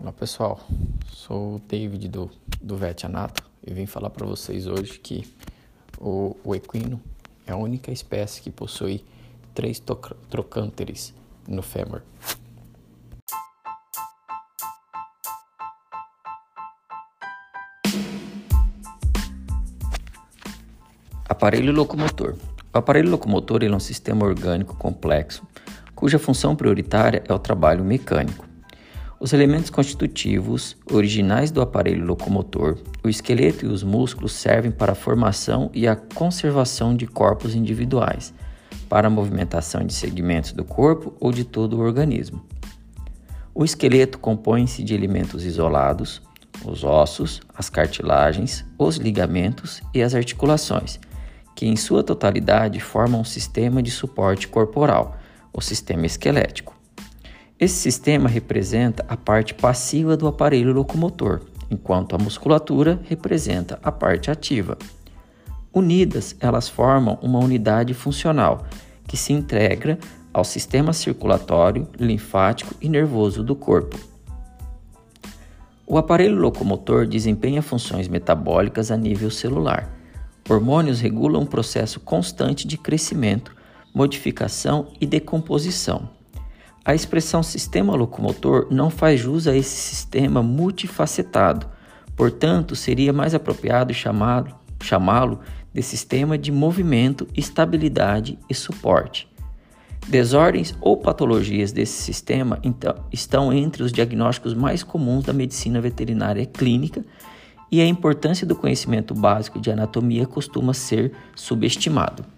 Olá pessoal, sou o David do, do Vet Anato e vim falar para vocês hoje que o, o, equino é a única espécie que possui três trocânteres no fêmur. Aparelho locomotor. O aparelho locomotor é um sistema orgânico complexo cuja função prioritária é o trabalho mecânico. Os elementos constitutivos originais do aparelho locomotor, o esqueleto e os músculos servem para a formação e a conservação de corpos individuais, para a movimentação de segmentos do corpo ou de todo o organismo. O esqueleto compõe-se de elementos isolados, os ossos, as cartilagens, os ligamentos e as articulações, que em sua totalidade formam um sistema de suporte corporal, o sistema esquelético. Esse sistema representa a parte passiva do aparelho locomotor, enquanto a musculatura representa a parte ativa. Unidas, elas formam uma unidade funcional que se integra ao sistema circulatório, linfático e nervoso do corpo. O aparelho locomotor desempenha funções metabólicas a nível celular. Hormônios regulam um processo constante de crescimento, modificação e decomposição. A expressão sistema locomotor não faz jus a esse sistema multifacetado, portanto, seria mais apropriado chamá-lo de sistema de movimento, estabilidade e suporte. Desordens ou patologias desse sistema então, estão entre os diagnósticos mais comuns da medicina veterinária clínica e a importância do conhecimento básico de anatomia costuma ser subestimado.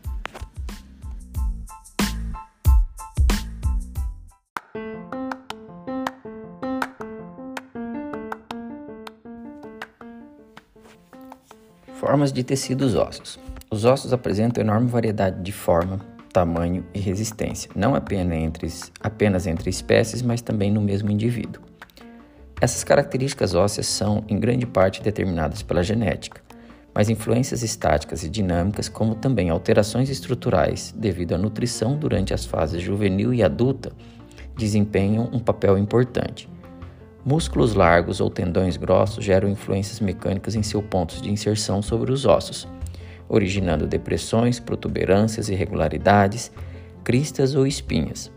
Formas de tecidos ósseos. Os ossos apresentam enorme variedade de forma, tamanho e resistência, não apenas entre, apenas entre espécies, mas também no mesmo indivíduo. Essas características ósseas são, em grande parte, determinadas pela genética, mas influências estáticas e dinâmicas, como também alterações estruturais devido à nutrição durante as fases juvenil e adulta, desempenham um papel importante. Músculos largos ou tendões grossos geram influências mecânicas em seus pontos de inserção sobre os ossos, originando depressões, protuberâncias, irregularidades, cristas ou espinhas.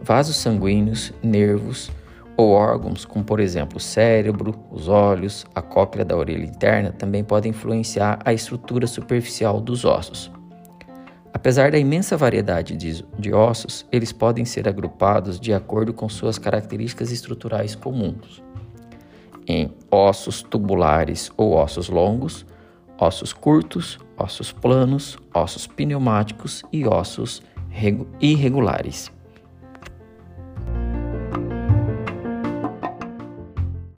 Vasos sanguíneos, nervos ou órgãos, como por exemplo o cérebro, os olhos, a cóclea da orelha interna, também podem influenciar a estrutura superficial dos ossos. Apesar da imensa variedade de, de, ossos, eles podem ser agrupados de acordo com suas características estruturais comuns, em ossos tubulares ou ossos longos, ossos curtos, ossos planos, ossos pneumáticos e ossos irregulares.